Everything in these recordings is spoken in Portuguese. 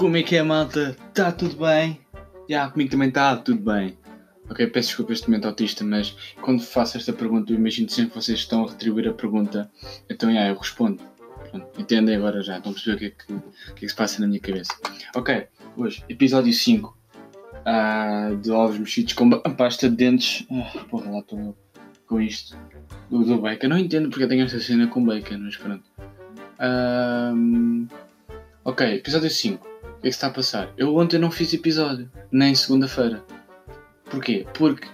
Como é que é, malta? Tá tudo bem? Já, comigo também tá tudo bem. Ok, peço desculpa este momento autista, mas quando faço esta pergunta, eu imagino sempre que vocês estão a retribuir a pergunta, então já, eu respondo. Pronto, entendem agora já, estão a perceber o que, é que, o que é que se passa na minha cabeça. Ok, hoje, episódio 5 ah, de ovos mexidos com pasta de dentes. Ah, porra, lá estou com isto. Do, do bacon. Não entendo porque eu tenho esta cena com bacon, mas pronto. Ahm, ok, episódio 5. Que está a passar? Eu ontem não fiz episódio, nem segunda-feira. Porquê? Porque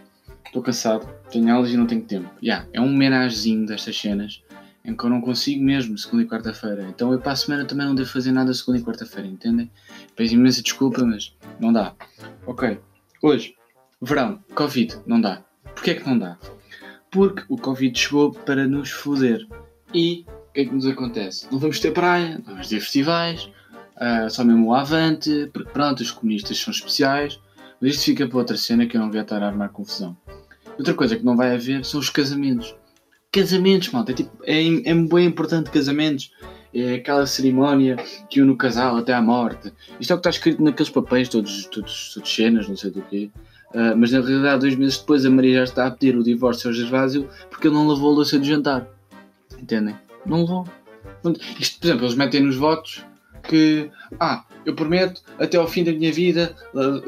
estou cansado, tenho aulas e não tenho tempo. Yeah, é um homenagezinho destas cenas em que eu não consigo mesmo segunda e quarta-feira. Então eu para a semana também não devo fazer nada segunda e quarta-feira, entendem? Peço imensa desculpa, mas não dá. Ok, hoje, verão, Covid, não dá. Porquê é que não dá? Porque o Covid chegou para nos foder. E o que é que nos acontece? Não vamos ter praia, não vamos ter festivais, ah, só mesmo o Avante, porque pronto, os comunistas são especiais. Mas isto fica para outra cena que eu não quero estar a armar confusão. Outra coisa que não vai haver são os casamentos. Casamentos, malta, é, tipo, é, é bem importante casamentos. É aquela cerimónia que une o casal até à morte. Isto é o que está escrito naqueles papéis, todos, todos, todos cenas, não sei do quê. Ah, mas na realidade, dois meses depois, a Maria já está a pedir o divórcio ao Gervásio porque ele não lavou a louça de jantar. Entendem? Não levou. Isto, por exemplo, eles metem nos votos que, ah, eu prometo até ao fim da minha vida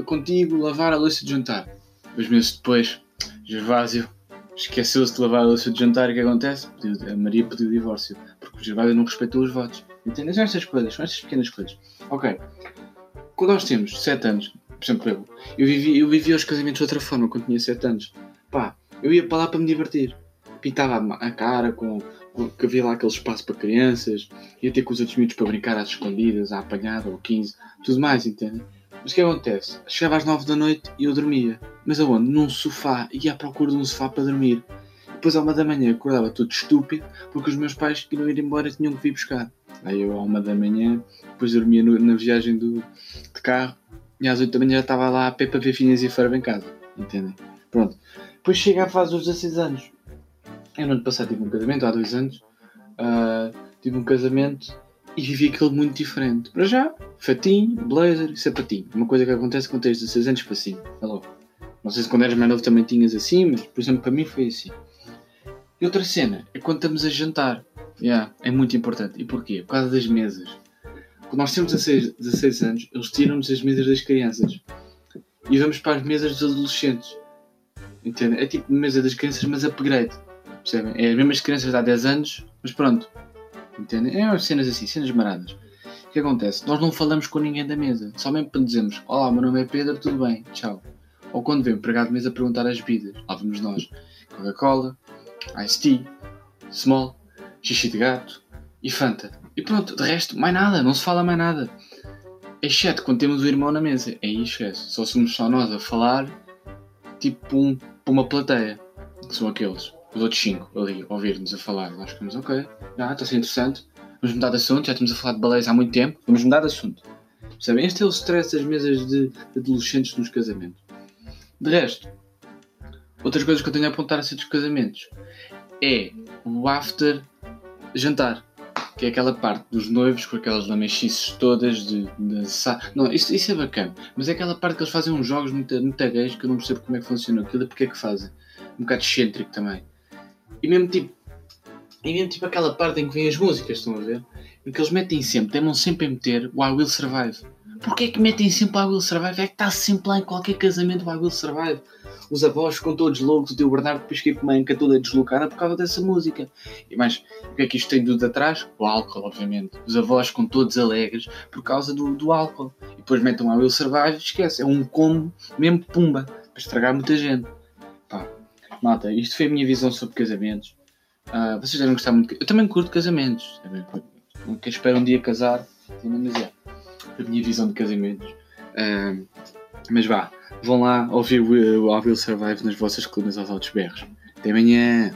contigo lavar a louça de jantar. Dois meses depois, Gervásio esqueceu-se de lavar a louça de jantar e o que acontece? A Maria pediu divórcio porque o Gervásio não respeitou os votos. Entendem? São estas coisas, são estas pequenas coisas. Ok. Quando nós temos 7 anos, por exemplo, eu, eu vivi, eu vivia os casamentos de outra forma quando tinha 7 anos. Pá, eu ia para lá para me divertir. Pintava a cara com- que havia lá aquele espaço para crianças, ia ter com os outros miúdos para brincar às escondidas, à apanhada, ou 15, tudo mais, entendem? Mas o que acontece? Chegava às 9 da noite e eu dormia. Mas aonde? Num sofá. Ia à procura de um sofá para dormir. Depois, à uma da manhã, acordava todo estúpido porque os meus pais que não ir embora tinham que vir buscar. Aí eu, à uma da manhã, depois dormia no- na viagem do, de carro e às 8 da manhã já estava lá a pé para ver Finhas e Ferb em casa. Entendem? Pronto. Depois chega à fase dos 16 anos. Eu no ano passado tive um casamento, há dois anos. ah, tive um casamento e vivi aquilo muito diferente. Para já, fatinho, blazer sapatinho. Uma coisa que acontece quando tens 16 anos para cima. É. Não sei se quando eras mais novo também tinhas assim, mas por exemplo para mim foi assim. E outra cena é quando estamos a jantar. Yeah, é muito importante. E porquê? Por causa das mesas. Quando nós temos 16, 16 anos, eles tiram-nos as mesas das crianças. E vamos para as mesas dos adolescentes. Entendem? É tipo mesa das crianças, mas upgrade. Percebem? É as mesmas crianças de há 10 anos, mas pronto. Entendem? É umas cenas assim, cenas maradas. O que acontece? Nós não falamos com ninguém da mesa. Só mesmo para dizermos: Olá, meu nome é Pedro, tudo bem, tchau. Ou quando vem o empregado de mesa perguntar as bebidas. Lá vamos nós: Coca-Cola, Ice Tea, Small, Xixi de Gato e Fanta. E pronto, de resto, mais nada, não se fala mais nada. Exceto quando temos o irmão na mesa. Aí esquece. Só somos só nós a falar, tipo um, uma plateia. Que são aqueles. Os outros cinco ali, a ouvir-nos a falar. Nós ficamos, ok, já, está a ser interessante. Vamos mudar de assunto, já estamos a falar de baleias há muito tempo. Vamos mudar de assunto. Percebem? Este é o stress das mesas de, de adolescentes nos casamentos. De resto, outras coisas que eu tenho a apontar acerca dos casamentos é o after jantar. Que é aquela parte dos noivos com aquelas lamechices todas de dançar. Não, isso, isso é bacana. Mas é aquela parte que eles fazem uns jogos muito, muito gays que eu não percebo como é que funciona aquilo e porque é que fazem. Um bocado excêntrico também. E mesmo tipo. E mesmo tipo aquela parte em que vêm as músicas, estão a ver? Em que eles metem sempre, temam sempre em meter o I Will Survive. Porquê é que metem sempre I Will Survive? É que está sempre lá em qualquer casamento o I Will Survive. Os avós ficam todos loucos, o teu Bernardo depois fica com uma anca toda deslocada por causa dessa música. E mais, o que é que isto tem tudo atrás? O álcool, obviamente. Os avós ficam todos alegres por causa do, do álcool. E depois metem o I Will Survive, esquece, é um combo mesmo pumba, para estragar muita gente. Malta, isto foi a minha visão sobre casamentos. Ah, vocês devem gostar muito. Eu também curto casamentos. Curto. Nunca espero um dia casar, mas é a minha visão de casamentos. Ah, mas vá, vão lá ouvir o I Will Survive nas vossas colunas aos altos berros. Até amanhã!